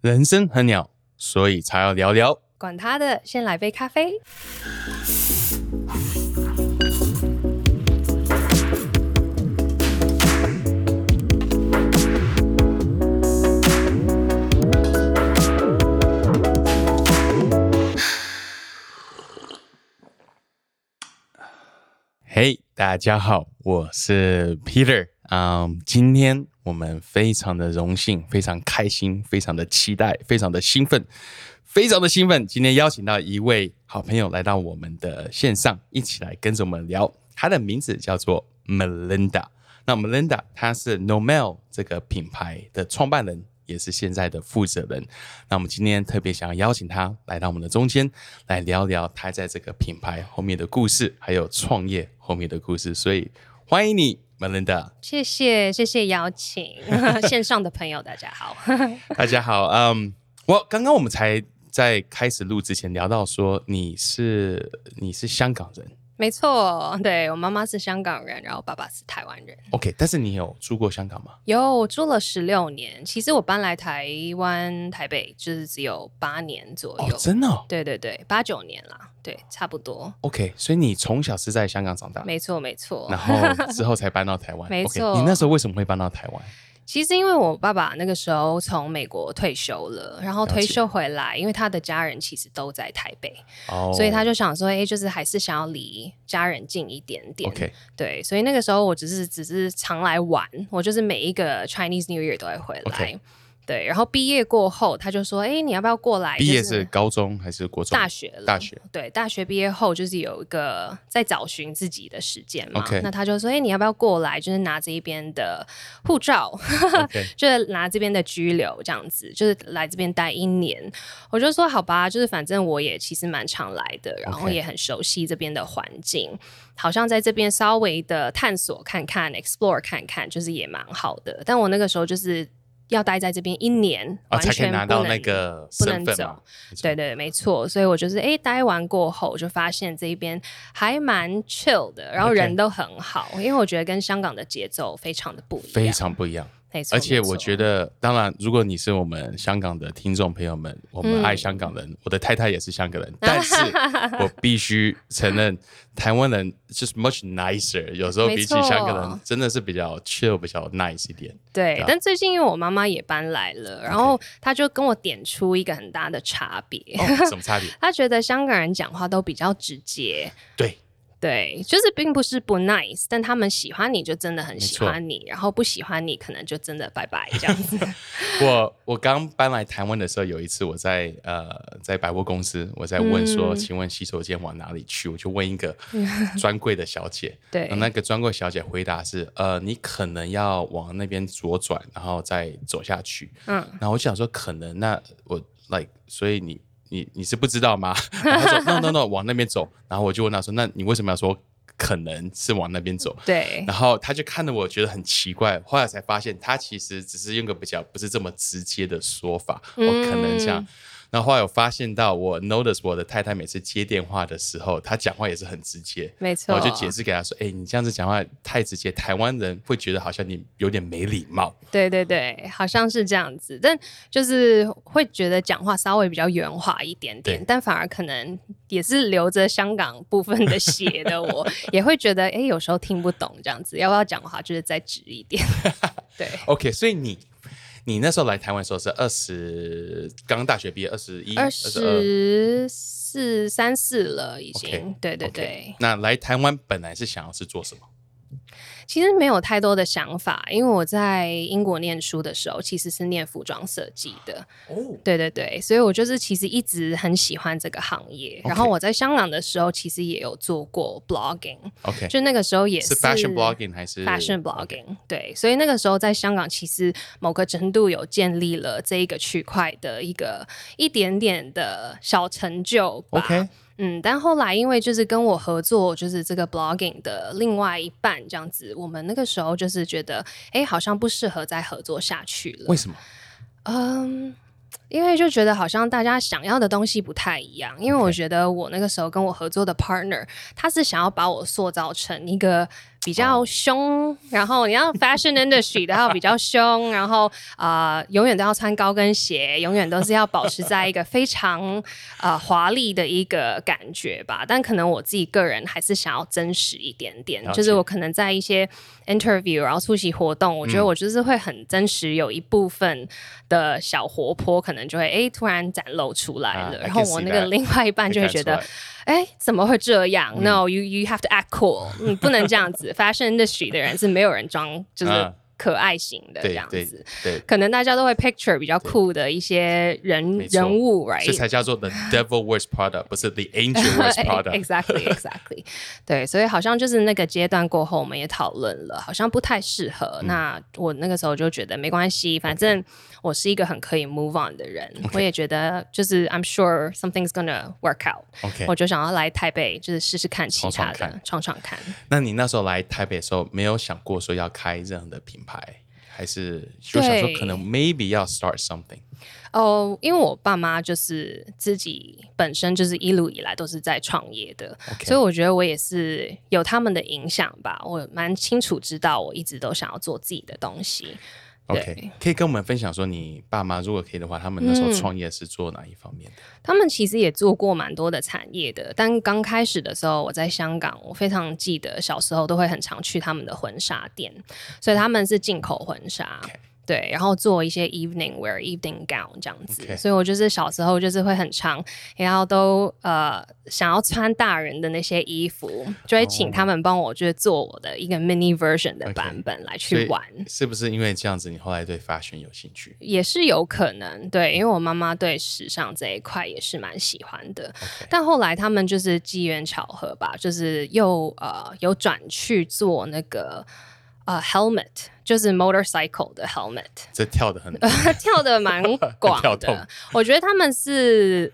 人生很鸟，所以才要聊聊。管他的，先来杯咖啡。嘿、大家好，我是 Peter。嗯，今天我们非常的荣幸，非常开心，非常的期待，非常的兴奋，非常的兴奋。今天邀请到一位好朋友来到我们的线上，一起来跟着我们聊。他的名字叫做 Melinda。那 Melinda 她是 Nomel 这个品牌的创办人，也是现在的负责人。那我们今天特别想要邀请他来到我们的中间，来聊聊他在这个品牌后面的故事，还有创业后面的故事。所以欢迎你，Melinda。谢谢，谢谢邀请，线上的朋友 大家好。大家好，嗯，我刚刚我们才在开始录之前聊到说你是你是香港人没错，对我妈妈是香港人，然后爸爸是台湾人。，OK，但是你有住过香港吗？有我住了十六年，其实我搬来台湾台北就是只有八年左哦右。，真的、哦、对对对，八九年啦，对，差不多。，OK，所以你从小是在香港长大，没错没错然。后之后才搬到台湾。没错你那时候为什么会搬到台湾？其实因为我爸爸那个时候从美国退休了，然后退休回来，因为他的家人其实都在台北，哦，所以他就想说，哎，就是还是想要离家人近一点点。OK，对，所以那个时候我只是只是常来玩，我就是每一个 Chinese New Year 都会回来。对，然后毕业过后，他就说：“哎，你要不要过来？”毕业是高中还是国中？大学了，大学。对，大学毕业后就是有一个在找寻自己的时间嘛。那他就说：“哎，你要不要过来？就是拿这一边的护照 就是拿这边的居留这样子，就是来这边待一年。”我就说：“好吧，就是反正我也其实蛮常来的，然后也很熟悉这边的环境，好像在这边稍微的探索看看，explore 看看，就是也蛮好的。但我那个时候就是。要待在这边一年，啊，完才可以全不能拿到那个不能身份嘛走。对对，没错，所以我就是诶待完过后，我就发现这边还蛮 chill 的，然后人都很好因为我觉得跟香港的节奏非常的不一样，非常不一样。没错。而且我觉得，当然，如果你是我们香港的听众朋友们，我们嗯爱香港人，我的太太也是香港人，但是 我必须承认，台湾人就是 much nicer，有时候比起香港人真的是比较 chill，比较 nice 一点。对但最近因为我妈妈也搬来了，然后她就跟我点出一个很大的差别，哦，什么差别？她觉得香港人讲话都比较直接。对，对，就是并不是不 nice，但他们喜欢你就真的很喜欢你，然后不喜欢你可能就真的拜拜这样子。我我刚搬来台湾的时候，有一次我在呃在百货公司，我在问说，嗯请问洗手间往哪里去？我就问一个 专柜的小姐，对那个专柜小姐回答是，呃，你可能要往那边左转，然后再走下去。嗯，然后我就想说，可能那我 like，所以你你你是不知道吗？然后他说 no no no，往那边走。然后我就问他说，那你为什么要说可能是往那边走？对，然后他就看着我，觉得很奇怪。后来才发现，他其实只是用个比较不是这么直接的说法，我、嗯可能这样。然后后来我发现到，我 notice 我的太太每次接电话的时候，她讲话也是很直接。没错。我就解释给她说：“哎、你这样子讲话太直接，台湾人会觉得好像你有点没礼貌。对对对，好像是这样子，但就是会觉得讲话稍微比较圆滑一点点，但反而可能也是留着香港部分的血的我，也会觉得哎，有时候听不懂这样子，要不要讲话就是再直一点。对，OK，所以你你那时候来台湾的时候是二十，刚刚大学毕业，二十一、二22十四三四了已经对对对。那来台湾本来是想要是做什么？其实没有太多的想法，因为我在英国念书的时候其实是念服装设计的，哦，对对对，所以我就是其实一直很喜欢这个行业。OK 然后我在香港的时候，其实也有做过 blogging，OK，就那个时候也是 fashion blogging 还是 fashion blogging，对，所以那个时候在香港，其实某个程度有建立了这一个区块的一个一点点的小成就吧。OK 嗯，但后来因为就是跟我合作，就是这个 blogging 的另外一半这样子，我们那个时候就是觉得，哎，好像不适合再合作下去了。为什么？嗯，因为就觉得好像大家想要的东西不太一样。因为我觉得我那个时候跟我合作的 partner，他是想要把我塑造成一个比较凶，然后你要 fashion industry 的要比较凶，然后啊、呃永远都要穿高跟鞋，永远都是要保持在一个非常呃华丽的一个感觉吧。但可能我自己个人还是想要真实一点点就是我可能在一些 interview，然后出席活动，我觉得我就是会很真实，有一部分的小活泼，可能就会哎突然展露出来啊了然后我那个另外一半就会觉得。哎，怎么会这样、n o you you have to act cool，你不能这样子。Fashion industry 的人是没有人装就是可爱型的这样子，对，可能大家都会 picture 比较酷的一些人人物，right？这才叫做 the devil wears Prada，不是 the angel wears Prada。exactly, exactly。对，所以好像就是那个阶段过后，我们也讨论了，好像不太适合。嗯那我那个时候就觉得没关系，反正我是一个很可以 move on 的人。我也觉得就是 I'm sure something's gonna work out。OK，我就想要来台北，就是试试看其他的闯闯看，闯闯看。那你那时候来台北的时候，没有想过说要开这样的品牌，还是就想说可能 maybe 要 start something？哦，因为我爸妈就是自己本身就是一路以来都是在创业的所以我觉得我也是有他们的影响吧。我蛮清楚知道，我一直都想要做自己的东西。OK，可以跟我们分享说，你爸妈如果可以的话，他们那时候嗯创业是做哪一方面的？他们其实也做过蛮多的产业的，但刚开始的时候，我在香港，我非常记得小时候都会很常去他们的婚纱店，所以他们是进口婚纱。对，然后做一些 evening wear、evening gown 这样子所以我就是小时候就是会很长，然后都呃想要穿大人的那些衣服，就会请他们帮我就是做我的一个 mini version 的版本来去玩。是不是因为这样子，你后来对 fashion 有兴趣？也是有可能，对，因为我妈妈对时尚这一块也是蛮喜欢的。但后来他们就是机缘巧合吧，就是又呃有转去做那个呃 helmet，就是 motorcycle 的 helmet，这跳的很 跳的蛮广跳的。我觉得他们是。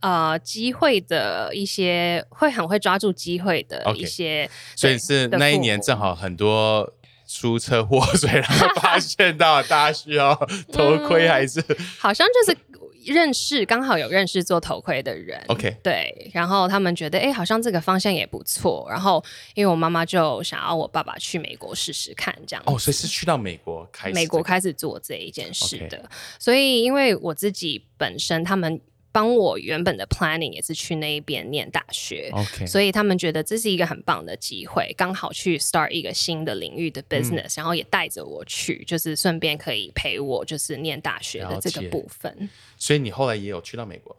呃，机会的一些会很会抓住机会的一些所以是那一年正好很多出车祸，所以然后 发现到大家需要头盔，还是、好像就是认识，刚好有认识做头盔的人。OK 对，然后他们觉得，哎，好像这个方向也不错。然后，因为我妈妈就想要我爸爸去美国试试看，这样哦，所以是去到美国开始、美国开始做这一件事的。所以，因为我自己本身，他们帮我原本的 planning 也是去那一边念大学。OK，所以他们觉得这是一个很棒的机会，刚好去 start 一个新的领域的嗯 business，、然后也带着我去，就是顺便可以陪我就是念大学的这个部分。所以你后来也有去到美国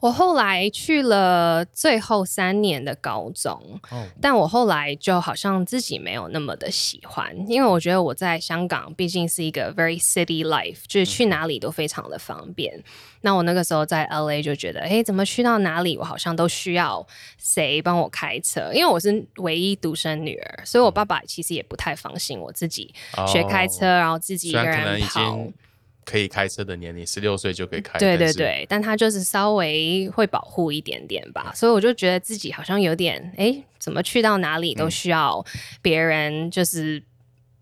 我后来去了最后三年的高中，哦，但我后来就好像自己没有那么的喜欢，因为我觉得我在香港毕竟是一个 very city life，就是去哪里都非常的方便。那我那个时候在 LA 就觉得，哎，怎么去到哪里我好像都需要谁帮我开车，因为我是唯一独生女儿，所以我爸爸其实也不太放心我自己学开车，然后自己一个人跑。经可以开车的年龄，十六岁就可以开，对对，对，但他就是稍微会保护一点点吧，所以我就觉得自己好像有点，哎，怎么去到哪里都需要别人就是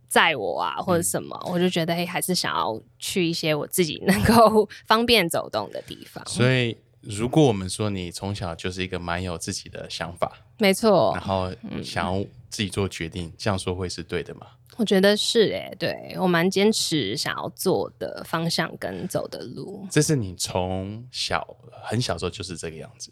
载我啊，或者什么，我就觉得，哎，还是想要去一些我自己能够 方便走动的地方。所以如果我们说你从小就是一个蛮有自己的想法，没错然，后嗯。想要自己做决定，这样说会是对的吗？我觉得是哎，对我蛮坚持想要做的方向跟走的路。这是你从小很小时候就是这个样子。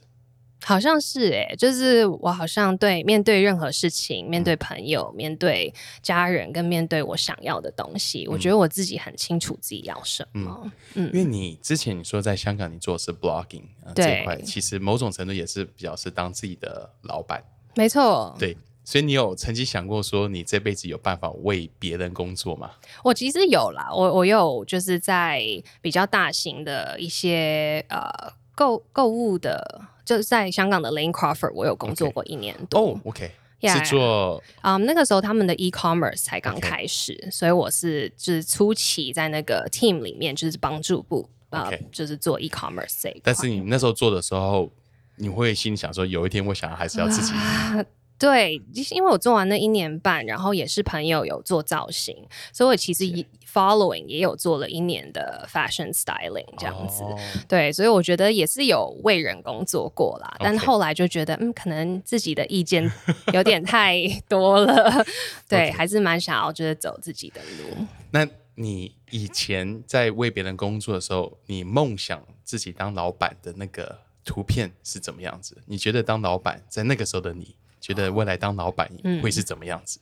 好像是诶、就是我好像对面对任何事情，面对朋友，面对家人，跟面对我想要的东西，我觉得我自己很清楚自己要什么。嗯因为你之前你说在香港你做的是 blogging、呃、这一块，其实某种程度也是比较是当自己的老板，没错，对。所以你有曾经想过说你这辈子有办法为别人工作吗？我其实有啦，我我有就是在比较大型的一些呃购购物的，就是在香港的 Lane Crawford，我有工作 OK 过一年多。哦，OK，Yeah 是做啊、那个时候他们的 e-commerce 才刚 OK 开始所以我是就是初期在那个 team 里面就是帮助部呃 OK 就是做 e-commerce 这一块。但是你那时候做的时候，你会心里想说，有一天我想要还是要自己啊 对，因为我做完那一年半，然后也是朋友有做造型，所以我其实 following 也有做了一年的 fashion styling 这样子。对，所以我觉得也是有为人工作过啦。但后来就觉得，嗯，可能自己的意见有点太 多了。对，还是蛮想要就是走自己的路。那你以前在为别人工作的时候，你梦想自己当老板的那个图片是怎么样子？你觉得当老板在那个时候的你？觉得未来当老板会是怎么样子？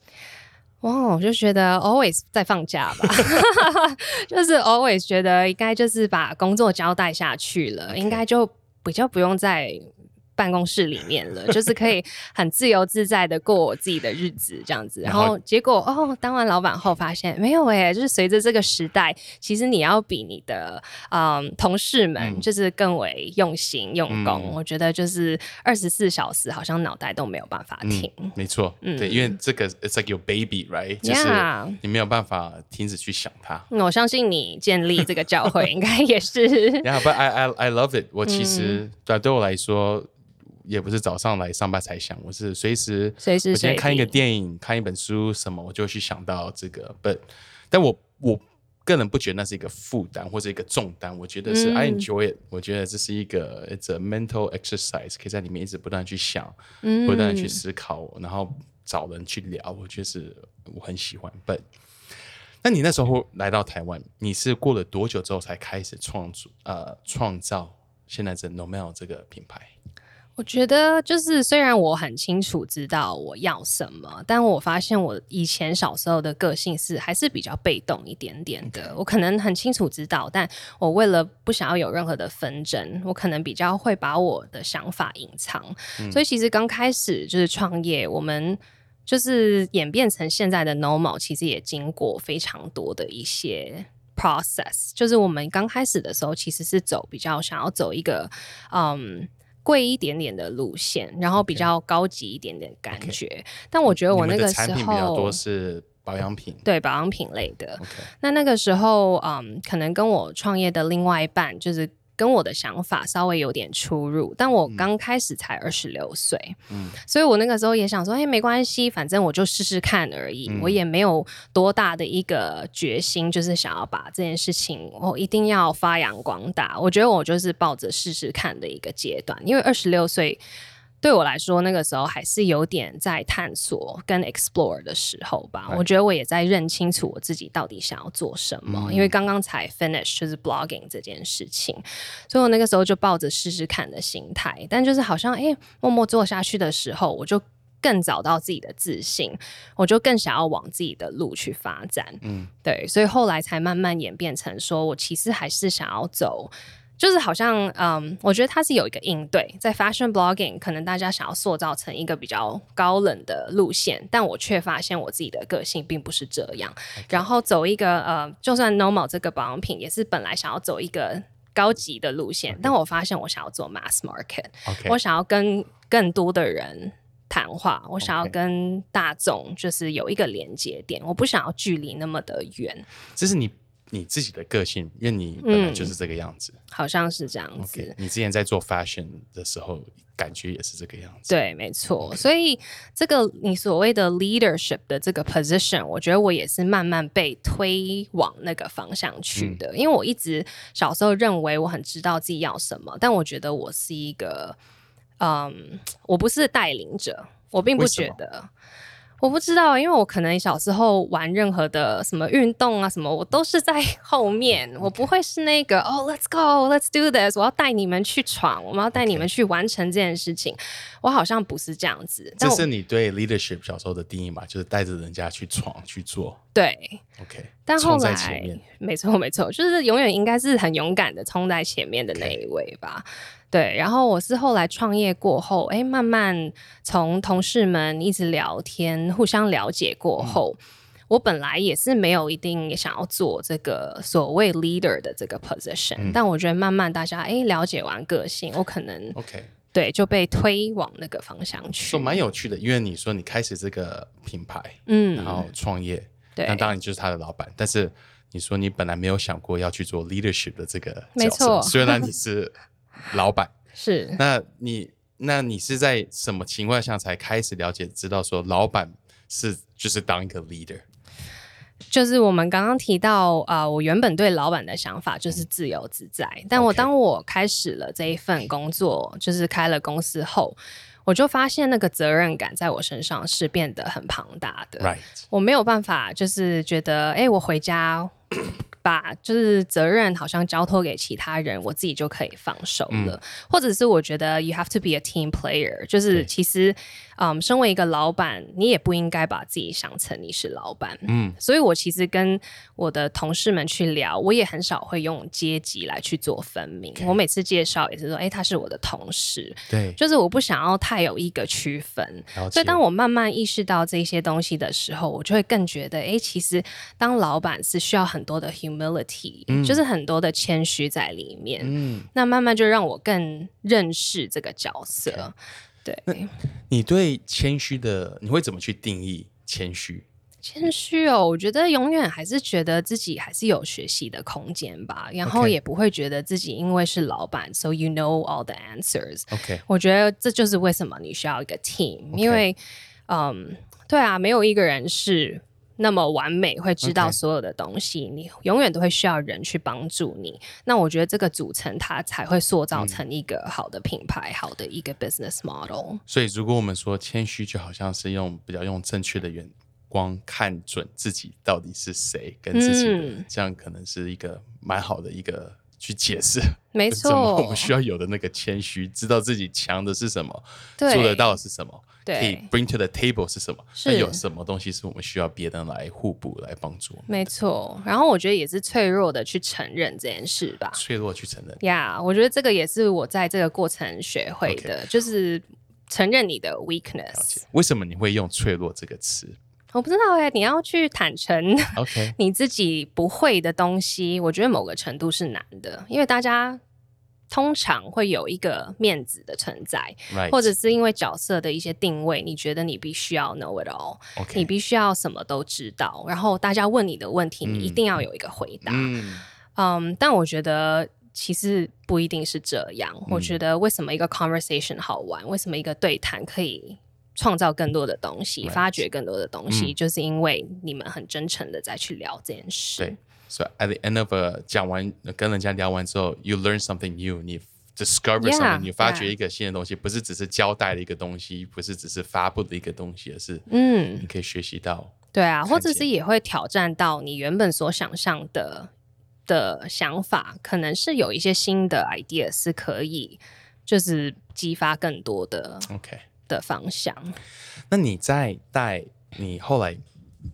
哇，我就觉得 always 在放假吧，就是 always 觉得应该就是把工作交代下去了，应该就比较不用再。办公室里面了，就是可以 很自由自在的过我自己的日子这样子。然后结果哦，当完老板后发现没有哎，就是随着这个时代，其实你要比你的嗯同事们就是更为用心用功。我觉得就是二十四小时好像脑袋都没有办法停。没错，对，因为这个 it's like your baby，right？就是你没有办法停止去想它。我相信你建立这个教会 应该也是。Yeah，but I I I love it。我其实对对我来说。也不是早上来上班才想，我是随时随时。我今天看一个电影、看一本书什么，我就去想到这个。But，但我我个人不觉得那是一个负担或者一个重担，我觉得是 I enjoy it。我觉得这是一个 it's a mental exercise，可以在里面一直不断去想，不断的去思考，然后找人去聊，我觉得是我很喜欢。But，那你那时候来到台湾，你是过了多久之后才开始创作呃创造现在这 Nomel 这个品牌？我觉得就是，虽然我很清楚知道我要什么，但我发现我以前小时候的个性是还是比较被动一点点的。我可能很清楚知道，但我为了不想要有任何的纷争，我可能比较会把我的想法隐藏。所以其实刚开始就是创业，我们就是演变成现在的 normal，其实也经过非常多的一些 process。就是我们刚开始的时候，其实是走比较想要走一个嗯。贵一点点的路线，然后比较高级一点点感觉。但我觉得我那个时候产品比较多是保养品，对保养品类的。那那个时候，嗯，可能跟我创业的另外一半就是。跟我的想法稍微有点出入，但我刚开始才二十六岁，嗯，所以我那个时候也想说，哎，没关系，反正我就试试看而已，我也没有多大的一个决心，就是想要把这件事情我一定要发扬光大。我觉得我就是抱着试试看的一个阶段，因为二十六岁。对我来说，那个时候还是有点在探索跟 explore 的时候吧。我觉得我也在认清楚我自己到底想要做什么，因为刚刚才 finish 就是 blogging 这件事情，所以我那个时候就抱着试试看的心态。但就是好像哎，默默做下去的时候，我就更找到自己的自信，我就更想要往自己的路去发展。嗯，对，所以后来才慢慢演变成说我其实还是想要走。就是好像，嗯，我觉得它是有一个应对，在 fashion blogging，可能大家想要塑造成一个比较高冷的路线，但我却发现我自己的个性并不是这样。然后走一个，呃，就算 normal 这个保养品，也是本来想要走一个高级的路线，但我发现我想要做 mass market，我想要跟更多的人谈话，我想要跟大众就是有一个连接点，我不想要距离那么的远。这是你。你自己的个性，因为你本来就是这个样子，好像是这样子。你之前在做 fashion 的时候，感觉也是这个样子。对，没错。所以这个你所谓的 leadership 的这个 position，我觉得我也是慢慢被推往那个方向去的。因为我一直小时候认为我很知道自己要什么，但我觉得我是一个，嗯，我不是带领者，我并不觉得。我不知道，因为我可能小时候玩任何的什么运动啊什么，我都是在 后面，我不会是那个哦，Let's go，Let's do this，我要带你们去闯，我们要带你们去完成这件事情。我好像不是这样子。这是你对 leadership 小时候的定义嘛？就是带着人家去闯去做。对，OK。但后来，没错没错，就是永远应该是很勇敢的冲在前面的那一位吧。对，然后我是后来创业过后，哎，慢慢从同事们一直聊天，互相了解过后，我本来也是没有一定想要做这个所谓 leader 的这个 position，但我觉得慢慢大家哎了解完个性，我可能 OK，对，就被推往那个方向去。说蛮有趣的，因为你说你开始这个品牌，嗯，然后创业，对，那当然就是他的老板，但是你说你本来没有想过要去做 leadership 的这个角色，虽然你是。老板是，那你那你是在什么情况下才开始了解，知道说老板是就是当一个 leader？就是我们刚刚提到，呃，我原本对老板的想法就是自由自在，但我当我开始了这一份工作，就是开了公司后，我就发现那个责任感在我身上是变得很庞大的。Right，我没有办法，就是觉得，哎、我回家把就是责任好像交托给其他人，我自己就可以放手了。或者是我觉得 you have to be a team player，就是其实，嗯，身为一个老板，你也不应该把自己想成你是老板。嗯，所以我其实跟我的同事们去聊，我也很少会用阶级来去做分明。我每次介绍也是说，哎、他是我的同事，对，就是我不想要太有一个区分。所以当我慢慢意识到这些东西的时候，我就会更觉得，哎，其实当老板是需要很多的 humility，、就是很多的谦虚在里面。嗯，那慢慢就让我更认识这个角色。对，你对谦虚的你会怎么去定义谦虚？谦虚哦，我觉得永远还是觉得自己还是有学习的空间吧，然后也不会觉得自己因为是老板，so you know all the answers。OK，我觉得这就是为什么你需要一个 team，因为，嗯，对啊，没有一个人是那么完美，会知道所有的东西你永远都会需要人去帮助你。那我觉得这个组成它才会塑造成一个好的品牌，好的一个 business model。所以如果我们说谦虚，就好像是用比较用正确的眼光看准自己到底是谁，跟自己的，嗯这样可能是一个蛮好的一个去解释。没错我错们，需要有的那个谦虚，知道自己强的是什么，做得到的是什么，可以对，bring to the table 是什么，是那有什么东西是我们需要别人来互补来帮助，没错。然后我觉得也是脆弱的去承认这件事吧。脆弱去承认。呀我觉得这个也是我在这个过程学会的就是承认你的 weakness 解。为什么你会用脆弱这个词我不知道哎、你要去坦诚？OK，你自己不会的东西，我觉得某个程度是难的，因为大家通常会有一个面子的存在，right，或者是因为角色的一些定位，你觉得你必须要 know it all，OK，你必须要什么都知道，然后大家问你的问题，你一定要有一个回答。嗯嗯，但我觉得其实不一定是这样。嗯我觉得为什么一个 conversation 好玩，为什么一个对谈可以创造更多的东西 Right 发掘更多的东西，嗯就是因为你们很真诚的在去聊这件事。对，所以 at the end of a 讲完跟人家聊完之后，you learn something new，你 discover something，你发掘一个新的东西，不是只是交代的一个东西，不是只是发布的一个东西，而是嗯你，可以学习到。对啊，或者是也会挑战到你原本所想象的的想法，可能是有一些新的 idea 是可以，就是激发更多的 OK，的方向。那你在带你后来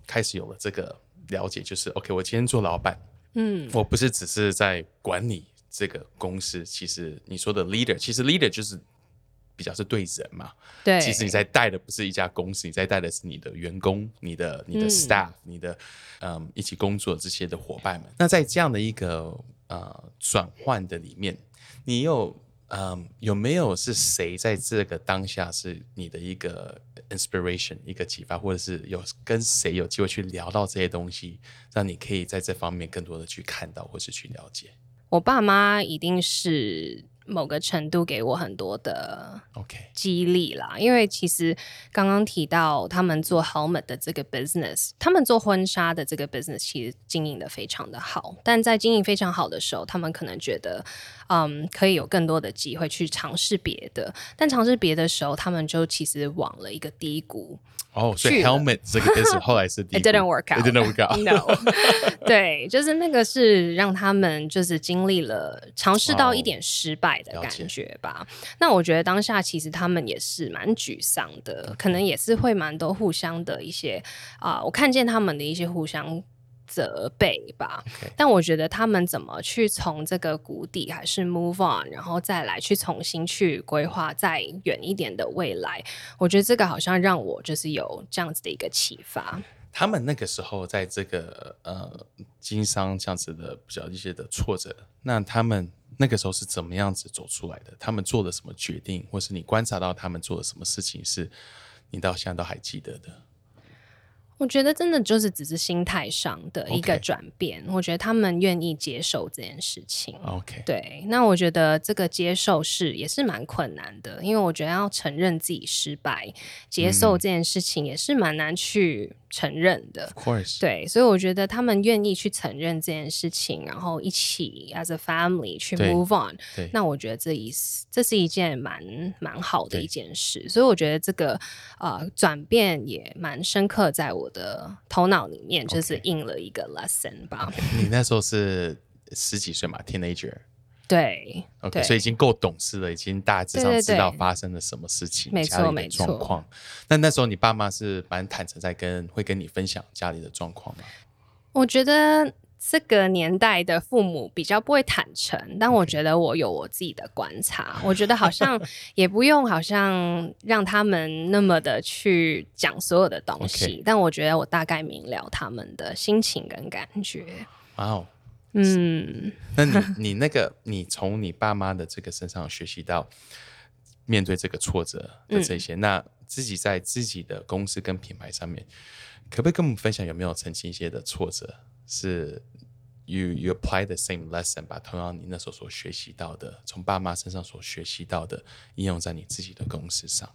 开始有了这个了解，就是 OK，我今天做老板，嗯，我不是只是在管理这个公司，其实你说的 leader，其实 leader 就是比较是对人嘛。对，其实你在带的不是一家公司，你在带的是你的员工、你的你的嗯 staff、你的嗯一起工作这些的伙伴们。那在这样的一个呃转换的里面，你有嗯有没有是谁在这个当下是你的一个 inspiration 一个启发，或者是有跟谁有机会去聊到这些东西，让你可以在这方面更多的去看到或是去了解？我爸妈一定是某个程度给我很多的？OK，激励啦，因为其实刚刚提到他们做 helmet 的这个 business，他们做婚纱的这个 business 其实经营的非常的好，但在经营非常好的时候，他们可能觉得，嗯，可以有更多的机会去尝试别的，但尝试别的时候，他们就其实往了一个低谷。哦，所以 helmet 这个 business 后来是 It didn't work out. It didn't work out. No，对，就是那个是让他们就是经历了尝试到哦一点失败的感觉吧。那我觉得当下其实他们也是蛮沮丧的，可能也是会蛮多互相的一些啊、我看见他们的一些互相。责备吧但我觉得他们怎么去从这个谷底还是 move on，然后再来去重新去规划再远一点的未来，我觉得这个好像让我就是有这样子的一个启发。他们那个时候在这个呃经商这样子的比较一些的挫折，那他们那个时候是怎么样子走出来的？他们做了什么决定，或是你观察到他们做了什么事情，是你到现在都还记得的？我觉得真的就是只是心态上的一个转变。我觉得他们愿意接受这件事情。OK，对，那我觉得这个接受是也是蛮困难的，因为我觉得要承认自己失败，接受这件事情也是蛮难去承认的。Of course，对，所以我觉得他们愿意去承认这件事情，然后一起 as a family 去 move on，对，那我觉得这一这是一件蛮蛮好的一件事，所以我觉得这个呃转变也蛮深刻在我的头脑里面，就是印了一个 lesson 吧。你那时候是十几岁嘛，teenager。对 OK，对所以已经够懂事了，已经大致上知道发生了什么事情，没家里的状况。那那时候你爸妈是蛮坦诚在跟，会跟你分享家里的状况吗？我觉得这个年代的父母比较不会坦诚，但我觉得我有我自己的观察。我觉得好像 也不用好像让他们那么的去讲所有的东西但我觉得我大概明了他们的心情跟感觉。哇哦，嗯，那你 你那个你从你爸妈的这个身上学习到面对这个挫折的这嗯。些，那自己在自己的公司跟品牌上面，可不可以跟我们分享有没有曾经一些的挫折是 you you apply the same lesson，把同样你那时候所学习到的，从爸妈身上所学习到的，应用在你自己的公司上？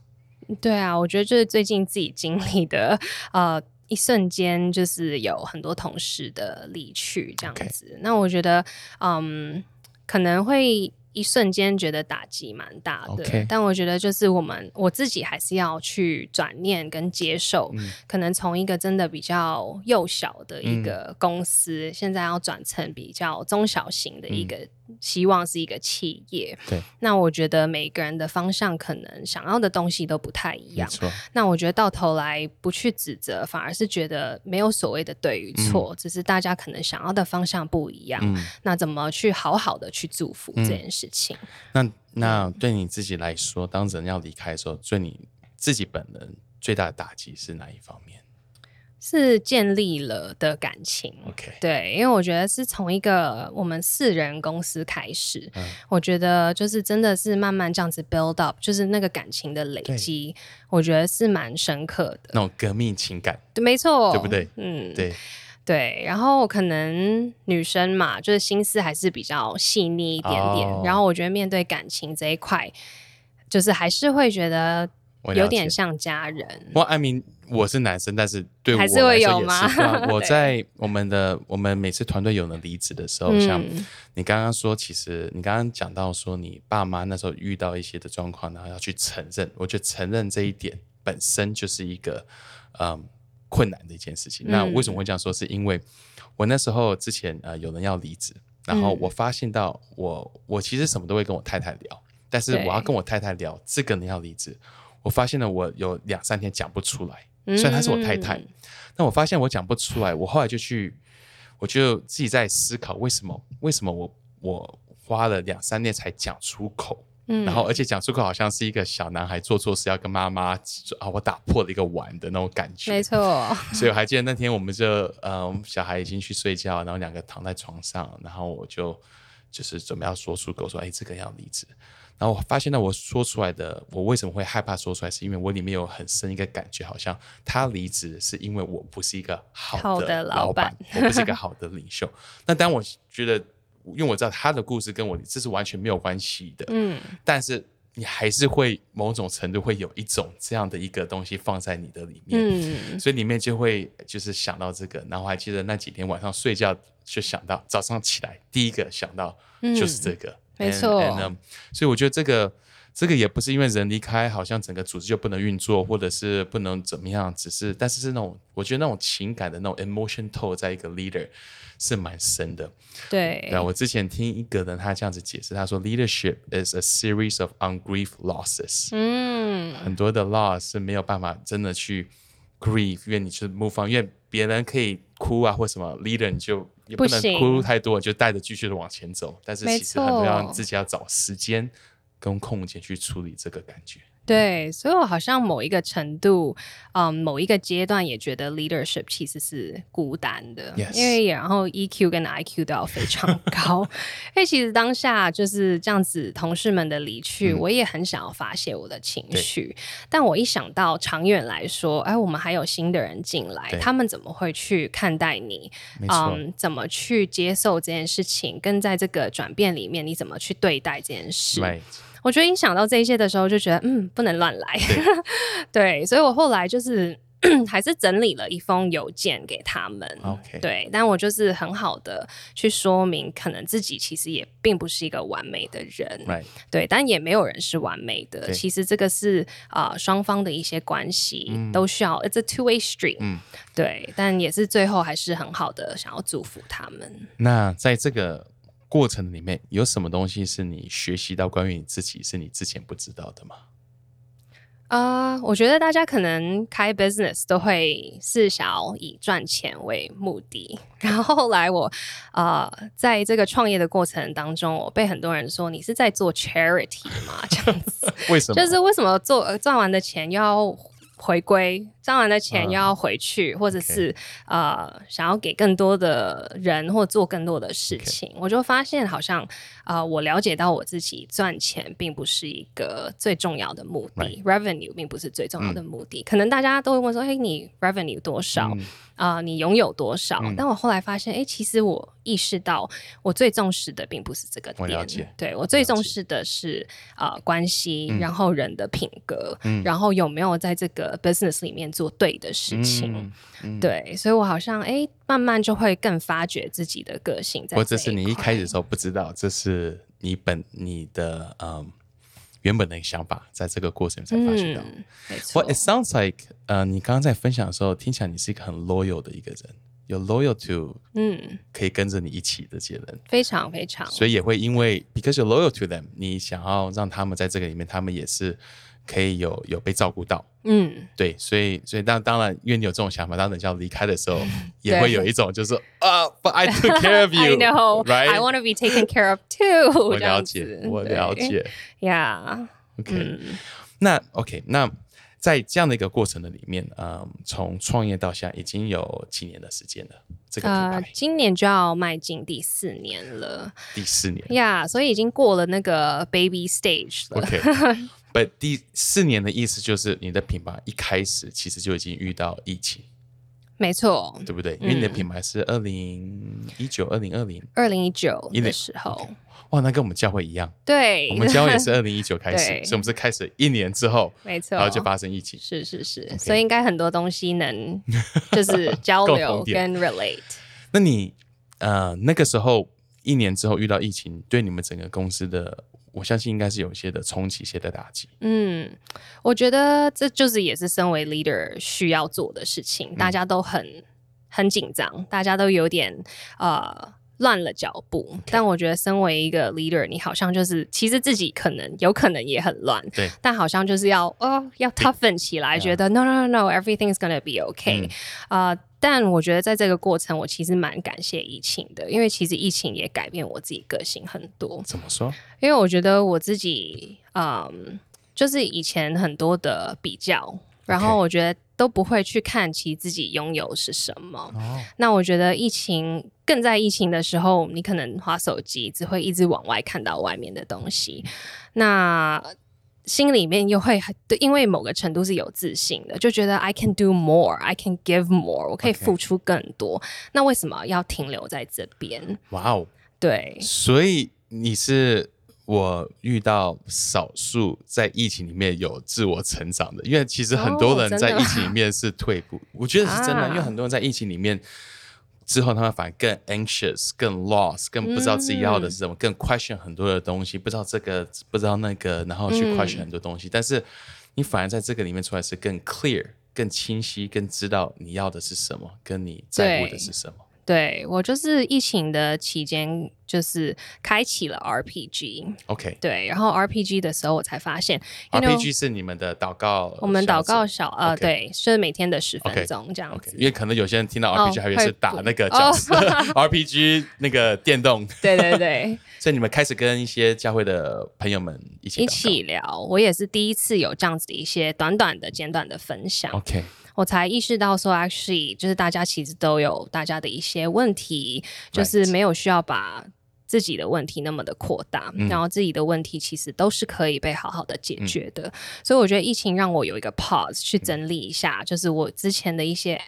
对啊，我觉得就是最近自己经历的，呃，一瞬间就是有很多同事的离去这样子。那我觉得，嗯，可能会一瞬间觉得打击蛮大的。但我觉得就是我们我自己还是要去转念跟接受，嗯。可能从一个真的比较幼小的一个公司，现在要转成比较中小型的一个，希望是一个企业。对，那我觉得每个人的方向可能想要的东西都不太一样。没错，那我觉得到头来不去指责，反而是觉得没有所谓的对与错，只是大家可能想要的方向不一样。嗯。那怎么去好好的去祝福这件事情？那那对你自己来说，当人要离开的时候，对你自己本人最大的打击是哪一方面是建立了的感情。？OK，对，因为我觉得是从一个我们四人公司开始，嗯我觉得就是真的是慢慢这样子 build up，就是那个感情的累积，我觉得是蛮深刻的。那种革命情感，对，没错，对不对？嗯，对，对，然后可能女生嘛，就是心思还是比较细腻一点点。哦然后我觉得面对感情这一块，就是还是会觉得。有点像家人。我艾明，我是男生，但是对我来还是会有吗我在我们的我们每次团队有人离职的时候，像嗯，你刚刚说，其实你刚刚讲到说，你爸妈那时候遇到一些的状况，然后要去承认。我觉得承认这一点本身就是一个嗯困难的一件事情。那嗯为什么会这样说？是因为我那时候之前呃有人要离职，然后嗯我发现到我我其实什么都会跟我太太聊，但是对我要跟我太太聊这个人要离职，我发现了我有两三天讲不出来。虽然她是我太太，嗯但我发现我讲不出来，我后来就去，我就自己在思考为什么，为什么我我花了两三天才讲出口，嗯然后而且讲出口好像是一个小男孩做错事要跟妈妈说啊，我打破了一个碗的那种感觉。没错，所以我还记得那天我们就呃，我们小孩已经去睡觉，然后两个躺在床上，然后我就就是准备要说出口说，哎，这个要离职。然后我发现呢，我说出来的，我为什么会害怕说出来，是因为我里面有很深一个感觉，好像他离职是因为我不是一个好好的的老老板，我不是一个好的领袖。那当我觉得，因为我知道他的故事跟我这是完全没有关系的，嗯，但是你还是会某种程度会有一种这样的一个东西放在你的里面，嗯，所以里面就会就是想到这个，然后我还记得那几天晚上睡觉就想到，早上起来第一个想到就是这个，嗯没错 and, um, 所以我觉得这个这个也不是因为人离开，好像整个组织就不能运作，或者是不能怎么样，只是但是是那种我觉得那种情感的那种 emotion toll 在一个 leader 是蛮深的。对对啊，我之前听一个人他这样子解释，他说 leadership is a series of ungrieved losses。嗯，很多的 loss 是没有办法真的去 grieve，因为你去 move on，因为别人可以哭啊或什么，leader 你就也不能哭太多，就带着继续的往前走。但是其实很多要错自己要找时间跟空间去处理这个感觉。对，所以我好像某一个程度，嗯，某一个阶段也觉得 leadership 其实是孤单的 Yes 因为然后 EQ 跟 IQ 都要非常高，因为其实当下就是这样子，同事们的离去，我也很想要发泄我的情绪，但我一想到长远来说，哎，我们还有新的人进来，他们怎么会去看待你？嗯，怎么去接受这件事情，跟在这个转变里面，你怎么去对待这件事？right，我觉得一想到这一些的时候，就觉得嗯，不能乱来。对，所以我后来就是 还是整理了一封邮件给他们。OK 对，但我就是很好的去说明，可能自己其实也并不是一个完美的人。right，对，但也没有人是完美的。其实这个是啊、呃双方的一些关系、都需要，it's a two way street。嗯对，但也是最后还是很好的，想要祝福他们。那在这个过程里面，有什么东西是你学习到关于你自己是你之前不知道的吗？啊、我觉得大家可能开 business 都会是想要以赚钱为目的，然后后来我呃在这个创业的过程当中，我被很多人说你是在做 charity 嘛，这样子，为什么？就是为什么做呃赚完的钱要回归，赚完的钱嗯。又要回去，或者是呃想要给更多的人或做更多的事情。我就发现好像呃我了解到我自己赚钱并不是一个最重要的目的 Right，revenue 并不是最重要的目的。可能大家都会问说，哎，你 revenue 多少？嗯。啊、你拥有多少？嗯。但我后来发现，哎，其实我意识到，我最重视的并不是这个点，对我最重视的是呃关系，嗯。然后人的品格，嗯。然后有没有在这个 business 里面做对的事情。嗯嗯对，所以我好像哎，慢慢就会更发掘自己的个性在或。者是你一开始的时候不知道，这是你本你的嗯原本的想法，在这个过程才发现到。嗯，没错 Well, it sounds like 呃，你刚刚在分享的时候，听起来你是一个很 loyal 的一个人，有 loyal to 嗯，可以跟着你一起的这些人，非常非常，所以也会因为 because you're loyal to them，你想要让他们在这个里面，他们也是可以有有被照顾到。嗯，对，所以所以当当然，因为你有这种想法，当等下离开的时候，也会有一种就是啊，But I took care of you, know, right? I want to be taken care of too 我了解，我了解。，Yeah，OK，、嗯那 OK，那在这样的一个过程的里面，嗯，从创业到现在已经有几年的时间了，这个品呃牌、，今年就要迈进第四年了第四年。呀所以已经过了那个 baby stage 了。OK，but 第四年的意思就是你的品牌一开始其实就已经遇到疫情，没错，对不对？因为你的嗯品牌是二零一九、二零二零，二零一九一年的时候，哇，那跟我们教会一样，对，我们教会也是二零一九 开始，对。所以我们是开始一年之后，没错，然后就发生疫情。是是是。所以应该很多东西能就是交流 跟 relate。那你呃那个时候一年之后遇到疫情，对你们整个公司的，我相信应该是有一些的冲击、一些的打击。嗯，我觉得这就是也是身为 leader 需要做的事情，大家都很很紧张，大家都有点呃。乱了脚步。但我觉得身为一个 leader，你好像就是其实自己可能有可能也很乱，对，但好像就是要哦要 toughen 起来，觉得 no no no no everything is gonna be okay 嗯。啊、但我觉得在这个过程，我其实蛮感谢疫情的，因为其实疫情也改变我自己个性很多。怎么说？因为我觉得我自己，嗯，就是以前很多的比较，然后我觉得都不会去看其实自己拥有是什么。哦，那我觉得疫情更在疫情的时候，你可能划手机，只会一直往外看到外面的东西，那心里面又会因为某个程度是有自信的，就觉得 I can do more, I can give more，我可以付出更多。那为什么要停留在这边？哇哦！对，所以你是我遇到少数在疫情里面有自我成长的，因为其实很多人在疫情里面是退步，我觉得是真的，啊因为很多人在疫情里面。之后，他们反而更 anxious、更 lost、更不知道自己要的是什么，更 question 很多的东西，不知道这个，不知道那个，然后去嗯 question 很多东西。但是你反而在这个里面出来是更 clear、更清晰、更知道你要的是什么，跟你在乎的是什么。对我就是疫情的期间，就是开启了 RPG。OK，对，然后 RPG 的时候，我才发现 know，RPG 是你们的祷告，我们祷告小呃对，就是每天的十分钟这样子。因为可能有些人听到哦 RPG 还以为是打那个哦角色、RPG 那个电动，对对对，所以你们开始跟一些教会的朋友们一起一起聊。我也是第一次有这样子的一些短短的、简短的分享。OK，我才意识到说，actually，就是大家其实都有大家的一些问题，就是没有需要把自己的问题那么的扩大，嗯然后自己的问题其实都是可以被好好的解决的。所以我觉得疫情让我有一个 pause 去整理一下，就是我之前的一些。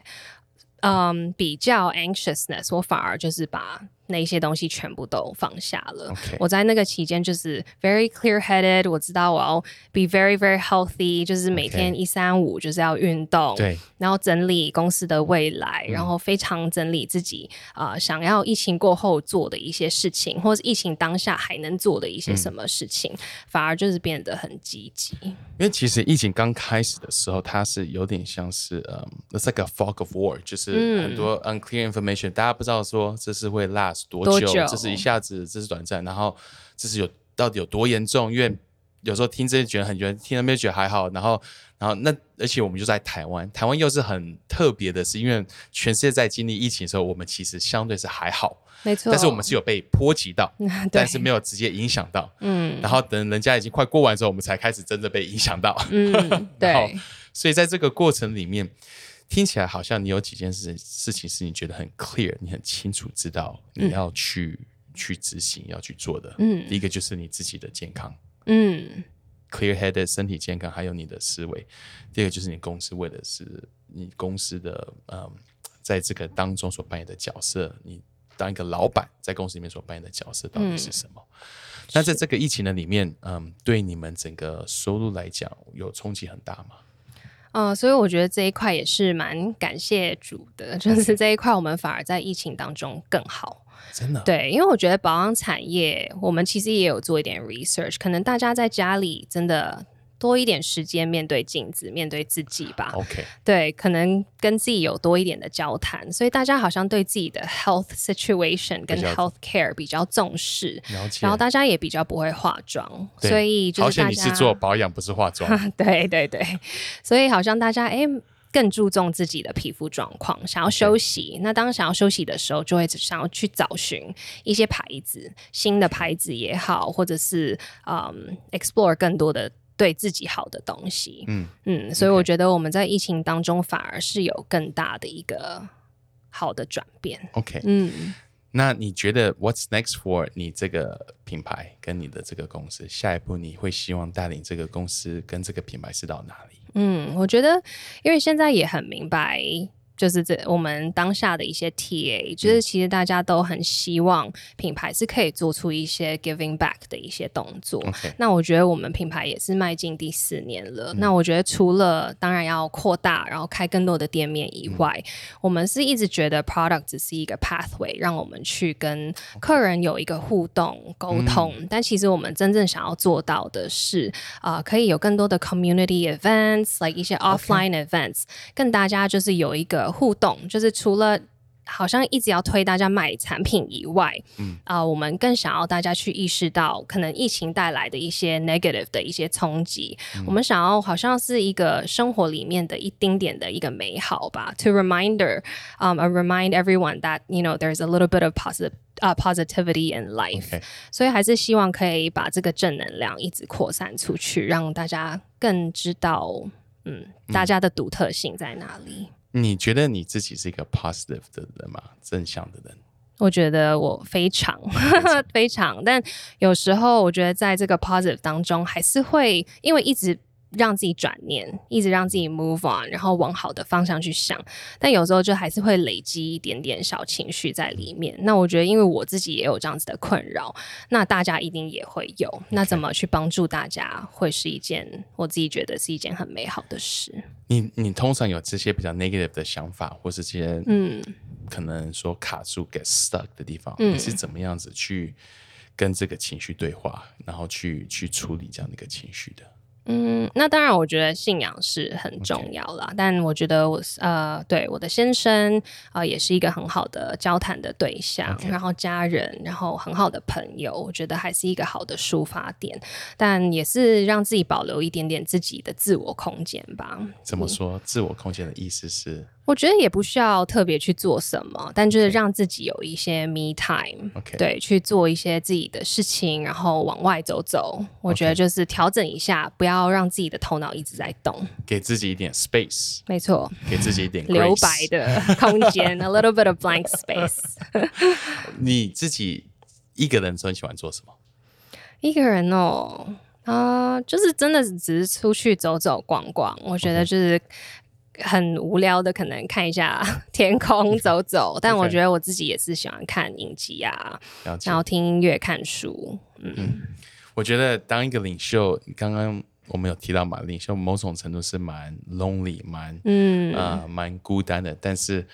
嗯，比较 anxiousness，我反而就是把那些东西全部都放下了。我在那个期间就是 very clear headed，我知道我要 be very very healthy，就是每天一三五就是要运动，对，然后整理公司的未来，嗯。然后非常整理自己啊、呃想要疫情过后做的一些事情，或是疫情当下还能做的一些什么事情，反而就是变得很积极。因为其实疫情刚开始的时候，它是有点像是嗯，it's like a fog of war，就是嗯。很多 unclear information，、大家不知道说这是会 last 多久，多久这是一下子，这是短暂，然后这是有到底有多严重？因为有时候听这些觉得很觉得听那边觉得还好，然后然后那而且我们就在台湾，台湾又是很特别的是，因为全世界在经历疫情的时候，我们其实相对是还好，没错，但是我们是有被波及到，对但是没有直接影响到。嗯然后等人家已经快过完之后，我们才开始真的被影响到。嗯对。所以在这个过程里面，听起来好像你有几件事事情是你觉得很 clear，你很清楚知道你要去、去执行要去做的。嗯第一个就是你自己的健康嗯，clear headed 身体健康，还有你的思维。第二个就是你公司为的是你公司的嗯，在这个当中所扮演的角色，你当一个老板在公司里面所扮演的角色到底是什么？那在这个疫情的里面，嗯，对你们整个收入来讲，有冲击很大吗？嗯，所以我觉得这一块也是蛮感谢主的，就是这一块我们反而在疫情当中更好。真的，对，因为我觉得保养产业，我们其实也有做一点 research，可能大家在家里真的多一点时间面对镜子，面对自己吧。，OK，对，可能跟自己有多一点的交谈，所以大家好像对自己的 health situation 跟 health care 比较重视，然后大家也比较不会化妆，所以就好是大家是做保养，不是化妆。对对对，所以好像大家哎。更注重自己的皮肤状况，想要休息。那当想要休息的时候，就会想要去找寻一些牌子，新的牌子也好，或者是嗯，explore 更多的对自己好的东西。嗯嗯，所以我觉得我们在疫情当中反而是有更大的一个好的转变。，OK，嗯，那你觉得 What's next for 你这个品牌跟你的这个公司？下一步你会希望带领这个公司跟这个品牌是到哪里？嗯，我觉得，因为现在也很明白，就是这我们当下的一些 TA，就是其实大家都很希望品牌是可以做出一些 giving back 的一些动作。那我觉得我们品牌也是迈进第四年嗯了。那我觉得除了当然要扩大，然后开更多的店面以外，嗯我们是一直觉得 product 只是一个 pathway，让我们去跟客人有一个互动沟通。嗯但其实我们真正想要做到的是，啊，可以有更多的 community events，like 一些 offline events，跟大家就是有一个互动，就是除了。好像一直要推大家买产品以外，嗯啊、我们更想要大家去意识到，可能疫情带来的一些 negative 的一些冲击。我们想要好像是一个生活里面的一丁点的一个美好吧，to reminder, um, a remind everyone that you know there's a little bit of positive. 啊、positivity in life，、所以还是希望可以把这个正能量一直扩散出去，让大家更知道，嗯，大家的独特性在哪里。你觉得你自己是一个 positive 的人吗？正向的人？我觉得我非常 非常，但有时候我觉得在这个 positive 当中，还是会因为一直让自己转念，一直让自己 move on，然后往好的方向去想，但有时候就还是会累积一点点小情绪在里面。那我觉得，因为我自己也有这样子的困扰，那大家一定也会有。那怎么去帮助大家，会是一件我自己觉得是一件很美好的事。你你通常有这些比较 negative 的想法，或是这些嗯。可能说卡住 get stuck 的地方，嗯你是怎么样子去跟这个情绪对话，然后去去处理这样的一个情绪的？嗯，那当然，我觉得信仰是很重要啦。但我觉得我呃，对我的先生啊、呃，也是一个很好的交谈的对象然后家人，然后很好的朋友，我觉得还是一个好的抒发点。但也是让自己保留一点点自己的自我空间吧。怎么说？自我空间的意思是我觉得也不需要特别去做什么，但就是让自己有一些 me time。OK，，对，去做一些自己的事情，然后往外走走。我觉得就是调整一下，不要让自己的头脑一直在动。给自己一点 space，没错，给自己一点留白的空间，a little bit of blank space。你自己一个人的时候，你喜欢做什么？一个人哦，啊、就是真的只是出去走走逛逛，我觉得就是。很无聊的，可能看一下 天空，走走。但我觉得我自己也是喜欢看影集啊，然。后听音乐、看书。嗯我觉得当一个领袖，刚刚我们有提到嘛，领袖某种程度是蛮 lonely，蛮嗯，啊蛮孤单的，但是。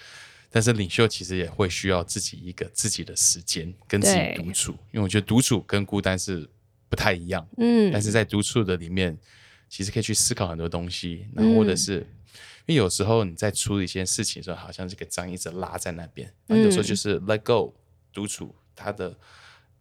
但是领袖其实也会需要自己一个自己的时间跟自己对独处，因为我觉得独处跟孤单是不太一样。嗯，但是在独处的里面，其实可以去思考很多东西，然后或者嗯是、因为有时候你在处理一些事情的时候，好像这个章一直拉在那边，那有时候就是 let go，独处，它的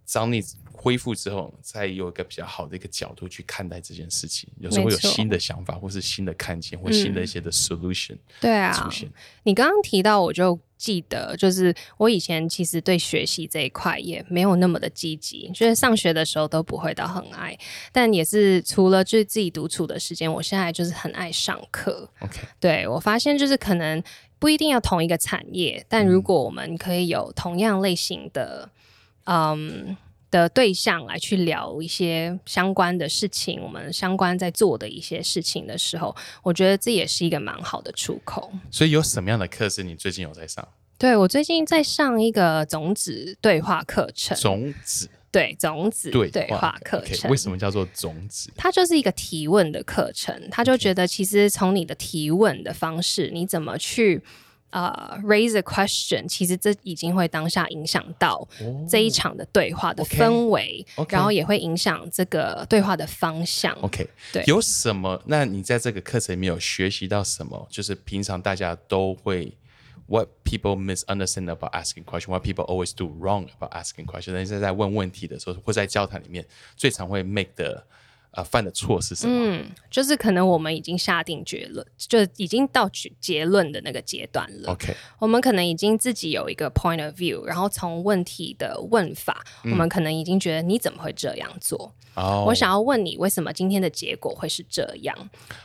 张力恢复之后，再有一个比较好的一个角度去看待这件事情，有时候会有新的想法，或是新的看见，或新的一些的 solution 对啊，出现。你刚刚提到，我就记得，就是我以前其实对学习这一块也没有那么的积极，就是上学的时候都不会到很爱，但也是除了就是自己独处的时间，我现在就是很爱上课。OK，对我发现就是可能不一定要同一个产业，但如果我们可以有同样类型的，嗯。的对象来去聊一些相关的事情，我们相关在做的一些事情的时候，我觉得这也是一个蛮好的出口。所以有什么样的课是你最近有在上？对我最近在上一个种子对话课程，种子对种子对对话课程。为什么叫做种子？它就是一个提问的课程，他就觉得其实从你的提问的方式，你怎么去呃 raise a question，其实这已经会当下影响到这一场的对话的氛围然后也会影响这个对话的方向。OK，对有什么？那你在这个课程里面有学习到什么？就是平常大家都会 what people misunderstand about asking question, what people always do wrong about asking question。但是在问问题的时候，或在交谈里面，最常会 make 的呃犯的错是什么？嗯，就是可能我们已经下定结论，就已经到结结论的那个阶段了。OK，我们可能已经自己有一个 point of view，然后从问题的问法，我们可能已经觉得你怎么会这样做？哦，我想要问你，为什么今天的结果会是这样？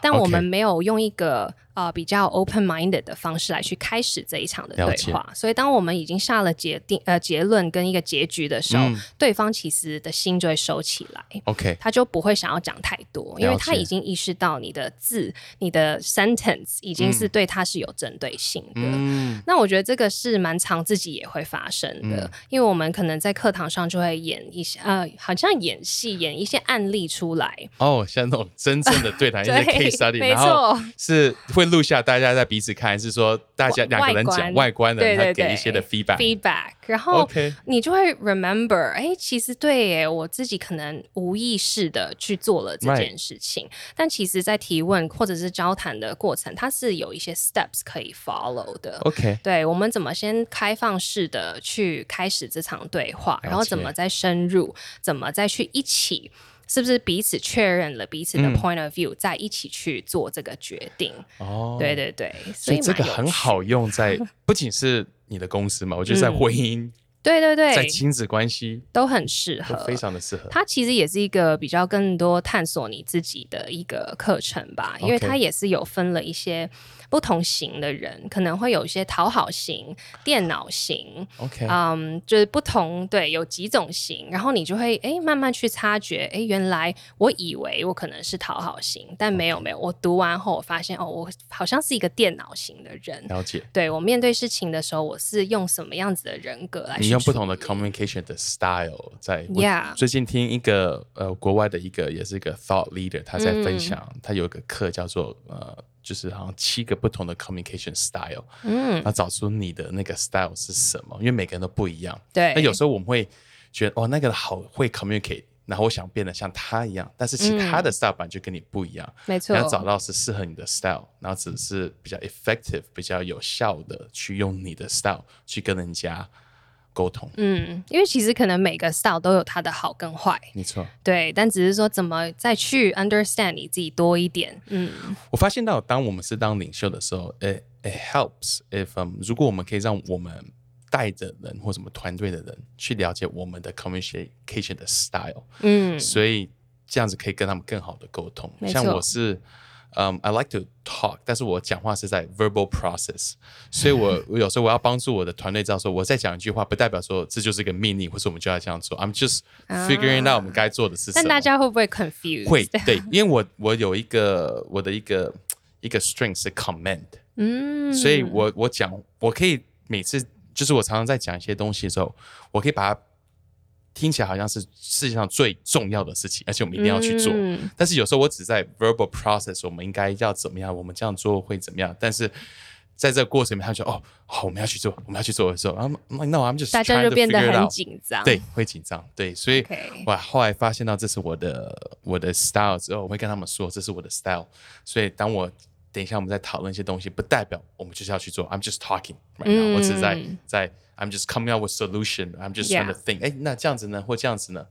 但我们没有用一个呃比较 open minded 的方式来去开始这一场的对话，所以当我们已经下了结定呃结论跟一个结局的时候，嗯对方其实的心就会收起来。OK，他就不会想要讲太多，因为他已经意识到你的字、你的 sentence 已经是对他是有针对性的。嗯那我觉得这个是蛮常自己也会发生的，因为我们可能在课堂上就会演一些呃，好像演戏，演一些案例出来，哦，像那种真正的对谈，一些对 case study，没然后错是会录下大家在彼此看，还是说大家两个人讲外观。的，他给一些的 feedback？feedback，然后你就会 remember，哎，其实对耶，我自己可能无意识的去做了这件事情。但其实，在提问或者是交谈的过程，它是有一些 steps 可以 follow 的。OK，对我们怎么先开放式的去开始这场对话，然后怎么再深入，怎么再去一起，是不是彼此确认了彼此的嗯。point of view，、再一起去做这个决定？哦，对对对，所以这个很好用在 不仅是你的公司嘛，我觉得在嗯。婚姻、对对对，在亲子关系都很适合，非常的适合。它其实也是一个比较更多探索你自己的一个课程吧，因为它也是有分了一些不同型的人，可能会有一些讨好型、电脑型，OK，、嗯，就是不同对有几种型，然后你就会哎慢慢去察觉，哎原来我以为我可能是讨好型，但没有没有，我读完后我发现哦，我好像是一个电脑型的人。了解。对我面对事情的时候，我是用什么样子的人格来去你用不同的 communication 的 style 在。我 Yeah 最近听一个呃国外的一个也是一个 thought leader，他在分享，嗯他有一个课叫做呃，就是好像七个不同的 communication style，嗯，那找出你的那个 style 是什么，因为每个人都不一样。对，那有时候我们会觉得哦，那个好会 communicate，然后我想变得像他一样，但是其他的 style 版就跟你不一样。没错。你要找到是适合你的 style，然后只是比较 effective、比较有效的去用你的 style 去跟人家沟通。嗯，因为其实可能每个 style 都有它的好跟坏，没错，对，但只是说怎么再去 understand 你自己多一点。嗯，我发现到当我们是当领袖的时候，it it helps if、um, 如果我们可以让我们带的人或什么团队的人去了解我们的 communication 的 style，嗯，所以这样子可以跟他们更好的沟通。像我是，嗯、i like to talk，但是我讲话是在 verbal process，所以我我 有时候我要帮助我的团队知道说，我在讲一句话，不代表说这就是一个命令，或者我们就要这样做。I'm just figuring out 我们该做的是什么。但大家会不会 confused？会对，因为我我有一个我的一个一个 strength 是 command，嗯，所以我我讲我可以每次就是我常常在讲一些东西的时候，我可以把它听起来好像是世界上最重要的事情，而且我们一定要去做。嗯但是有时候我只在 verbal process，我们应该要怎么样，我们这样做会怎么样？但是在这个过程里面，他就哦，好，我们要去做，我们要去做的时候，然后 like, no, I'm just 大家就变得很紧张。对，会紧张，对，所以我后来发现到这是我的我的 style 之后，我会跟他们说这是我的 style。所以当我等一下我们在讨论一些东西，不代表我们就是要去做。I'm just talking right now，、我只是在嗯在 I'm just coming out with solution。I'm just trying to think，哎，那这样子呢，或这样子呢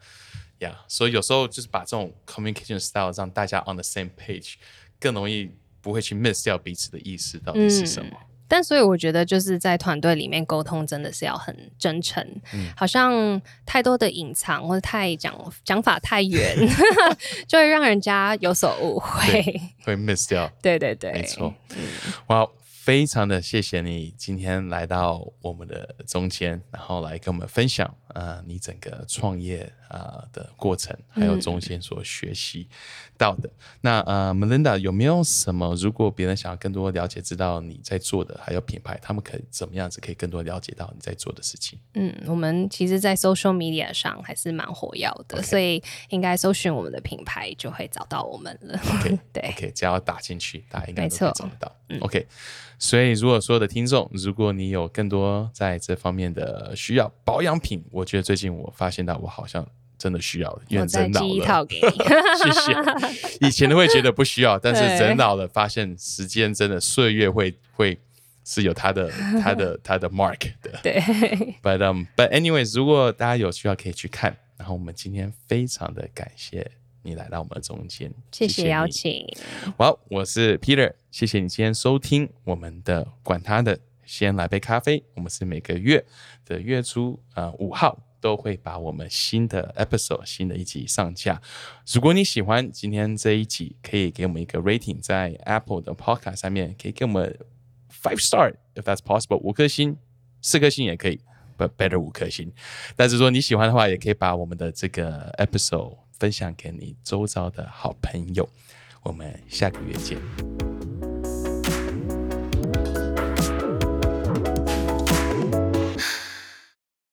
，Yeah。所以有时候就是把这种 communication style 让大家 on the same page，更容易不会去 miss 掉彼此的意思到底是什么。但所以我觉得就是在团队里面沟通真的是要很真诚，嗯好像太多的隐藏或者太讲讲法太远，就会让人家有所误会。会 miss 掉。对对对，没错，哇，非常的谢谢你今天来到我们的中间，然后来跟我们分享呃你整个创业呃的过程，还有中间所学习到的。那呃，Melinda 有没有什么？如果别人想要更多了解，知道你在做的，还有品牌，他们可以怎么样子可以更多了解到你在做的事情？嗯，我们其实，在 social media 上还是蛮火药的所以应该搜寻我们的品牌就会找到我们了。OK 对 OK，只要打进去，大家应该都可以没错找得到。OK，所以如果所有的听众，如果你有更多在这方面的需要保养品，我觉得最近我发现到我好像真的需要了，因为我再人老寄一套了。给你。谢谢。以前都会觉得不需要，但是对人老了，发现时间真的岁月会会是有它的它的它的 mark 的。对，But um, but anyways，如果大家有需要可以去看。然后我们今天非常的感谢你来到我们的中间，谢谢邀你请。好，我是 Peter，谢谢你今天收听我们的管他的，先来杯咖啡。我们是每个月的月初呃五号都会把我们新的 episode 新的一集上架。如果你喜欢今天这一集，可以给我们一个 rating，在 Apple 的 Podcast 上面可以给我们 five star if that's possible，五颗星，四颗星也可以。But better 五颗星，但是说你喜欢的话，也可以把我们的这个 episode 分享给你周遭的好朋友。我们下个月见。